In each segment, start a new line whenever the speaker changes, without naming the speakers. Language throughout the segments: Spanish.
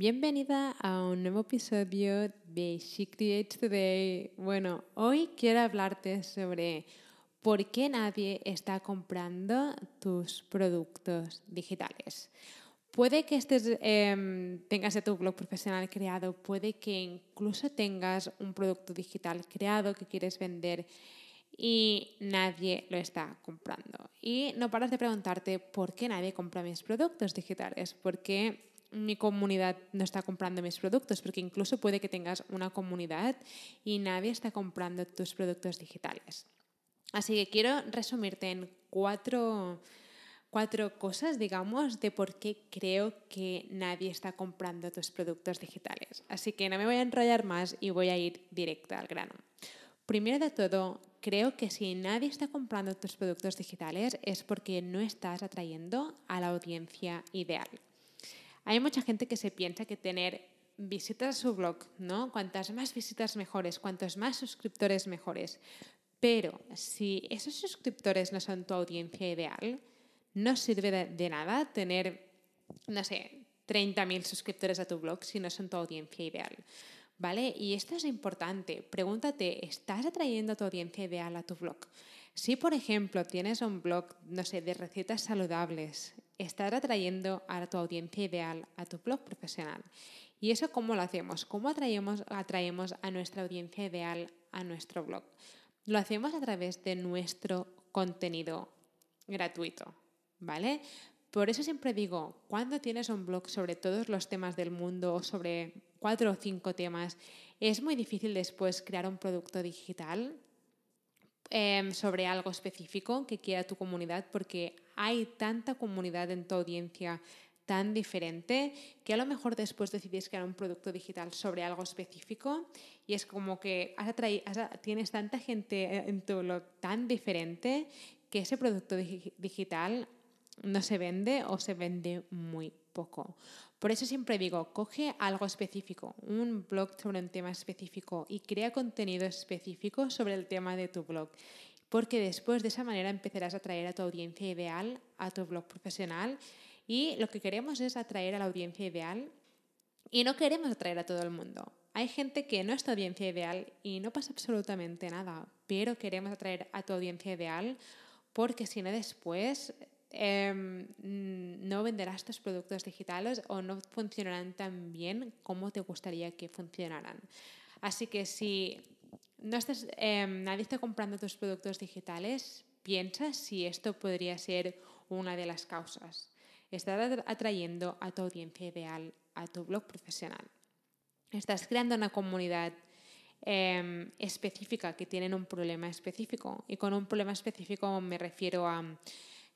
Bienvenida a un nuevo episodio de She Creates Today. Bueno, hoy quiero hablarte sobre por qué nadie está comprando tus productos digitales. Puede que em, tengas tu blog profesional creado, puede que incluso tengas un producto digital creado que quieres vender y nadie lo está comprando. Y no paras de preguntarte por qué nadie compra mis productos digitales, por qué mi comunidad no está comprando mis productos, porque incluso puede que tengas una comunidad y nadie está comprando tus productos digitales. Así que quiero resumirte en cuatro, cuatro cosas, digamos, de por qué creo que nadie está comprando tus productos digitales. Así que no me voy a enrollar más y voy a ir directa al grano. Primero de todo, creo que si nadie está comprando tus productos digitales es porque no estás atrayendo a la audiencia ideal. Hay mucha gente que se piensa que tener visitas a su blog, ¿no? Cuantas más visitas mejores, cuantos más suscriptores mejores. Pero si esos suscriptores no son tu audiencia ideal, no sirve de, nada tener, no sé, 30.000 suscriptores a tu blog si no son tu audiencia ideal. ¿Vale? Y esto es importante. Pregúntate, ¿estás atrayendo a tu audiencia ideal a tu blog? Si, por ejemplo, tienes un blog, no sé, de recetas saludables, estás atrayendo a tu audiencia ideal a tu blog profesional. ¿Y eso cómo lo hacemos? ¿Cómo atraemos, atraemos a nuestra audiencia ideal a nuestro blog? Lo hacemos a través de nuestro contenido gratuito, ¿vale? Por eso siempre digo, cuando tienes un blog sobre todos los temas del mundo o sobre cuatro o cinco temas, es muy difícil después crear un producto digital Em, sobre algo específico que quiera tu comunidad, porque hay tanta comunidad en tu audiencia tan diferente que a lo mejor después decidís crear un producto digital sobre algo específico y es como que has tienes tanta gente en tu blog tan diferente que ese producto digital no se vende o se vende muy poco. Por eso siempre digo, coge algo específico, un blog sobre un tema específico y crea contenido específico sobre el tema de tu blog. Porque después de esa manera empezarás a atraer a tu audiencia ideal, a tu blog profesional. Y lo que queremos es atraer a la audiencia ideal y no queremos atraer a todo el mundo. Hay gente que no es tu audiencia ideal y no pasa absolutamente nada, pero queremos atraer a tu audiencia ideal porque si no después Em, no venderás tus productos digitales o no funcionarán tan bien como te gustaría que funcionaran. Así que si no estás, em, nadie está comprando tus productos digitales, piensa si esto podría ser una de las causas. Estás atrayendo a tu audiencia ideal a tu blog profesional. Estás creando una comunidad em, específica que tienen un problema específico. Y con un problema específico me refiero a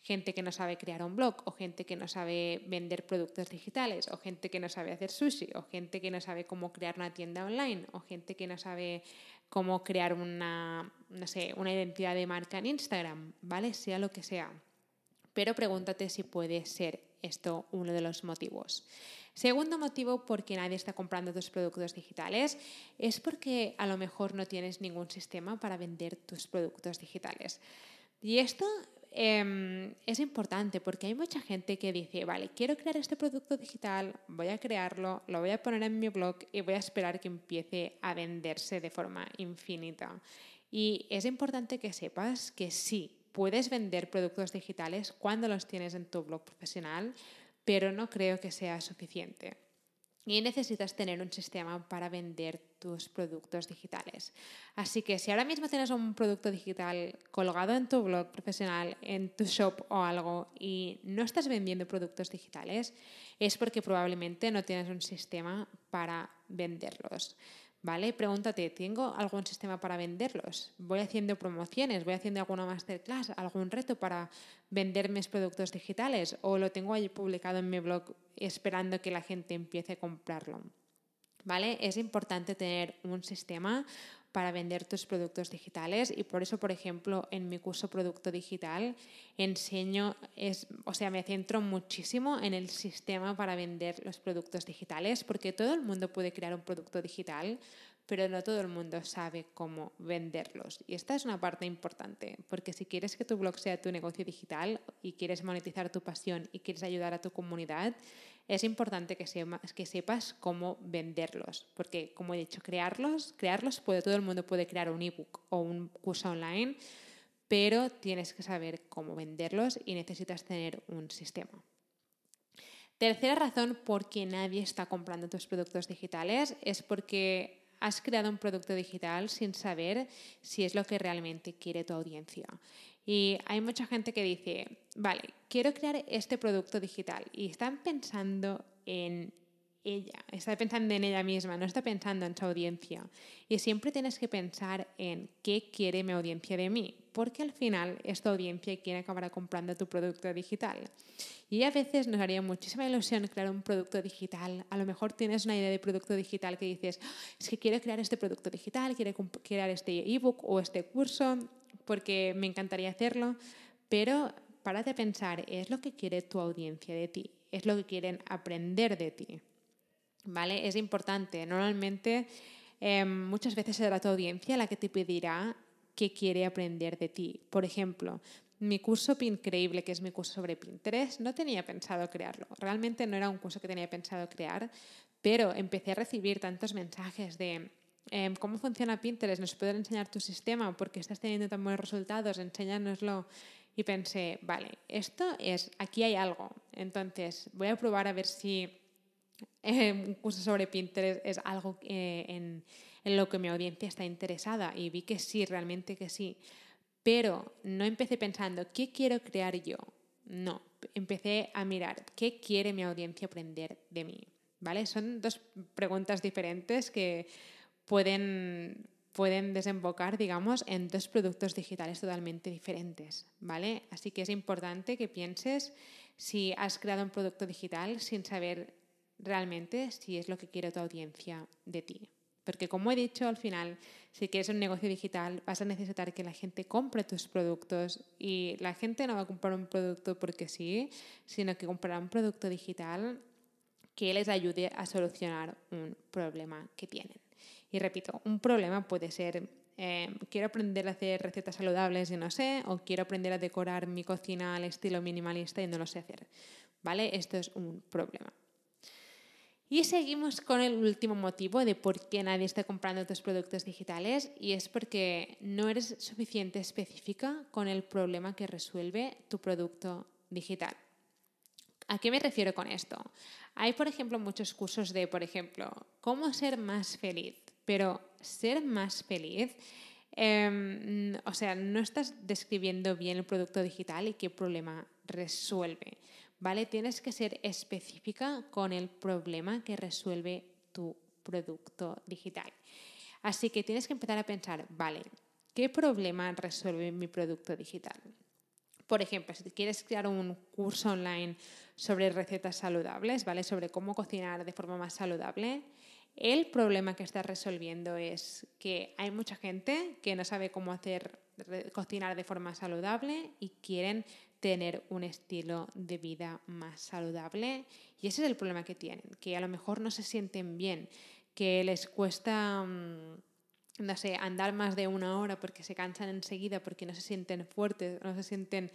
gente que no sabe crear un blog o gente que no sabe vender productos digitales o gente que no sabe hacer sushi o gente que no sabe cómo crear una tienda online o gente que no sabe cómo crear una, no sé, una identidad de marca en Instagram, ¿vale? Sea lo que sea. Pero pregúntate si puede ser esto uno de los motivos. Segundo motivo por qué nadie está comprando tus productos digitales es porque a lo mejor no tienes ningún sistema para vender tus productos digitales. Y esto Em, es importante porque hay mucha gente que dice, vale, quiero crear este producto digital, voy a crearlo, lo voy a poner en mi blog y voy a esperar que empiece a venderse de forma infinita. Y es importante que sepas que sí, puedes vender productos digitales cuando los tienes en tu blog profesional, pero no creo que sea suficiente y necesitas tener un sistema para vender tus productos digitales. Así que si ahora mismo tienes un producto digital colgado en tu blog profesional, en tu shop o algo y no estás vendiendo productos digitales, es porque probablemente no tienes un sistema para venderlos. ¿vale? Pregúntate, ¿tengo algún sistema para venderlos? ¿Voy haciendo promociones? ¿Voy haciendo alguna masterclass? ¿Algún reto para vender mis productos digitales? ¿O lo tengo ahí publicado en mi blog esperando que la gente empiece a comprarlo? ¿Vale? Es importante tener un sistema para vender tus productos digitales y por eso, por ejemplo, en mi curso Producto Digital enseño, es, o sea, me centro muchísimo en el sistema para vender los productos digitales porque todo el mundo puede crear un producto digital, pero no todo el mundo sabe cómo venderlos. Y esta es una parte importante, porque si quieres que tu blog sea tu negocio digital y quieres monetizar tu pasión y quieres ayudar a tu comunidad, es importante que, sepas cómo venderlos, porque como he dicho, crearlos, crearlos puede, todo el mundo puede crear un ebook o un curso online, pero tienes que saber cómo venderlos y necesitas tener un sistema. Tercera razón por qué nadie está comprando tus productos digitales es porque has creado un producto digital sin saber si es lo que realmente quiere tu audiencia. Y hay mucha gente que dice, vale, quiero crear este producto digital y están pensando en ella, está pensando en ella misma, no está pensando en su audiencia. Y siempre tienes que pensar en qué quiere mi audiencia de mí, porque al final es tu audiencia quien acabará comprando tu producto digital. Y a veces nos haría muchísima ilusión crear un producto digital. A lo mejor tienes una idea de producto digital que dices, ah, es que quiero crear este producto digital, quiero crear este ebook o este curso porque me encantaría hacerlo, pero párate a pensar, ¿es lo que quiere tu audiencia de ti? ¿Es lo que quieren aprender de ti? ¿Vale? Es importante. Normalmente, em, muchas veces será tu audiencia la que te pedirá qué quiere aprender de ti. Por ejemplo, mi curso Increíble, que es mi curso sobre Pinterest, no tenía pensado crearlo. Realmente no era un curso que tenía pensado crear, pero empecé a recibir tantos mensajes de Em, cómo funciona Pinterest, nos pueden enseñar tu sistema porque estás teniendo tan buenos resultados, enséñanoslo. Y pensé, vale, esto es, aquí hay algo. Entonces voy a probar a ver si em, un curso sobre Pinterest es algo eh, en, en lo que mi audiencia está interesada. Y vi que sí, realmente que sí. Pero no empecé pensando, ¿qué quiero crear yo? No, empecé a mirar, ¿qué quiere mi audiencia aprender de mí? ¿Vale? Son dos preguntas diferentes que pueden, pueden desembocar, digamos, en dos productos digitales totalmente diferentes, ¿vale? Así que es importante que pienses si has creado un producto digital sin saber realmente si es lo que quiere tu audiencia de ti. Porque como he dicho, al final, si quieres un negocio digital, vas a necesitar que la gente compre tus productos y la gente no va a comprar un producto porque sí, sino que comprará un producto digital que les ayude a solucionar un problema que tienen. Y repito, un problema puede ser, eh, quiero aprender a hacer recetas saludables y no sé, o quiero aprender a decorar mi cocina al estilo minimalista y no lo sé hacer. ¿Vale? Esto es un problema. Y seguimos con el último motivo de por qué nadie está comprando tus productos digitales y es porque no eres suficiente específica con el problema que resuelve tu producto digital. ¿A qué me refiero con esto? Hay, por ejemplo, muchos cursos de, por ejemplo, cómo ser más feliz. Pero ser más feliz, em, o sea, no estás describiendo bien el producto digital y qué problema resuelve, ¿vale? Tienes que ser específica con el problema que resuelve tu producto digital. Así que tienes que empezar a pensar, vale, ¿qué problema resuelve mi producto digital? Por ejemplo, si quieres crear un curso online sobre recetas saludables, ¿vale? Sobre cómo cocinar de forma más saludable, el problema que estás resolviendo es que hay mucha gente que no sabe cómo hacer cocinar de forma saludable y quieren tener un estilo de vida más saludable y ese es el problema que tienen, que a lo mejor no se sienten bien, que les cuesta mm, no sé, andar más de una hora porque se cansan enseguida, porque no se sienten fuertes, no se sienten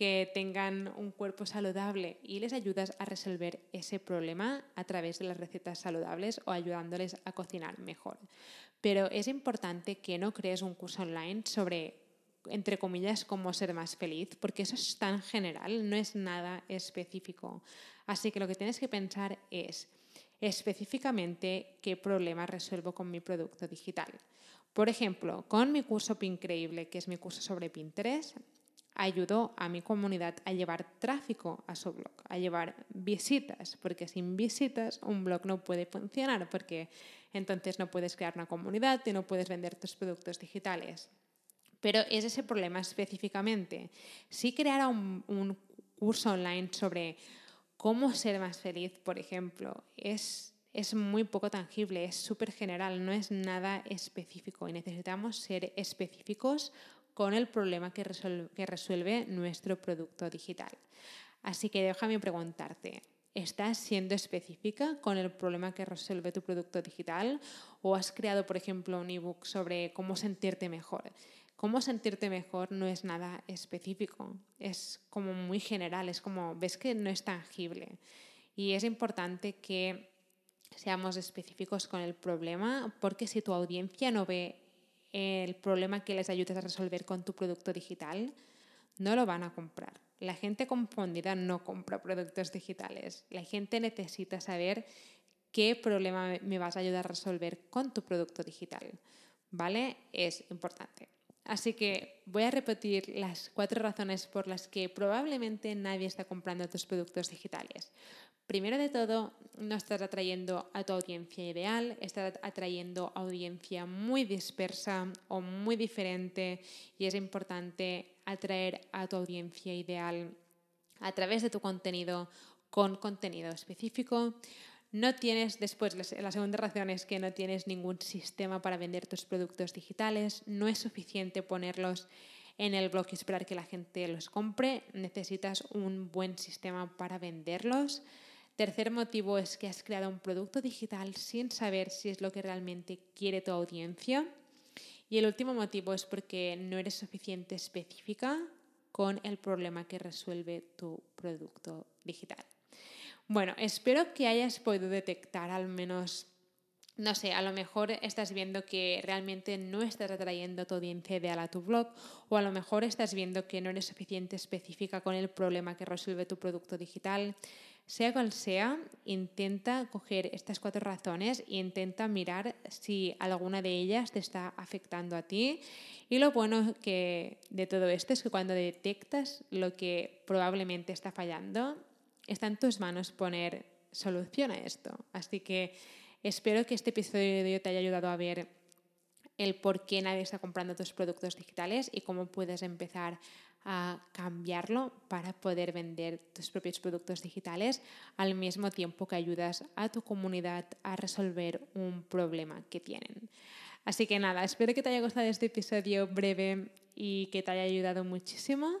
que tengan un cuerpo saludable y les ayudas a resolver ese problema a través de las recetas saludables o ayudándoles a cocinar mejor. Pero es importante que no crees un curso online sobre, entre comillas, cómo ser más feliz, porque eso es tan general, no es nada específico. Así que lo que tienes que pensar es específicamente qué problema resuelvo con mi producto digital. Por ejemplo, con mi curso Pincreíble, que es mi curso sobre Pinterest, ayudó a mi comunidad a llevar tráfico a su blog, a llevar visitas, porque sin visitas un blog no puede funcionar, porque entonces no puedes crear una comunidad y no puedes vender tus productos digitales. Pero es ese problema específicamente. Si creara un, un curso online sobre cómo ser más feliz, por ejemplo, es, es muy poco tangible, es súper general, no es nada específico y necesitamos ser específicos con el problema que resuelve, nuestro producto digital. Así que déjame preguntarte, ¿Estás siendo específica con el problema que resuelve tu producto digital? ¿O has creado, por ejemplo, un ebook sobre cómo sentirte mejor? Cómo sentirte mejor no es nada específico, es como muy general, es como, ves que no es tangible. Y es importante que seamos específicos con el problema, porque si tu audiencia no ve el problema que les ayudes a resolver con tu producto digital, no lo van a comprar. La gente confundida no compra productos digitales. La gente necesita saber qué problema me vas a ayudar a resolver con tu producto digital. ¿Vale? Es importante. Así que voy a repetir las cuatro razones por las que probablemente nadie está comprando tus productos digitales. Primero de todo, no estás atrayendo a tu audiencia ideal, estás atrayendo audiencia muy dispersa o muy diferente y es importante atraer a tu audiencia ideal a través de tu contenido con contenido específico. No tienes, después, la segunda razón es que no tienes ningún sistema para vender tus productos digitales, no es suficiente ponerlos en el blog y esperar que la gente los compre, necesitas un buen sistema para venderlos. Tercer motivo es que has creado un producto digital sin saber si es lo que realmente quiere tu audiencia. Y el último motivo es porque no eres suficiente específica con el problema que resuelve tu producto digital. Bueno, espero que hayas podido detectar al menos, no sé, a lo mejor estás viendo que realmente no estás atrayendo tu audiencia ideal a tu blog o a lo mejor estás viendo que no eres suficiente específica con el problema que resuelve tu producto digital. Sea cual sea, intenta coger estas cuatro razones e intenta mirar si alguna de ellas te está afectando a ti. Y lo bueno que de todo esto es que cuando detectas lo que probablemente está fallando, está en tus manos poner solución a esto. Así que espero que este episodio te haya ayudado a ver el por qué nadie está comprando tus productos digitales y cómo puedes empezar a cambiarlo para poder vender tus propios productos digitales al mismo tiempo que ayudas a tu comunidad a resolver un problema que tienen. Así que nada, espero que te haya gustado este episodio breve y que te haya ayudado muchísimo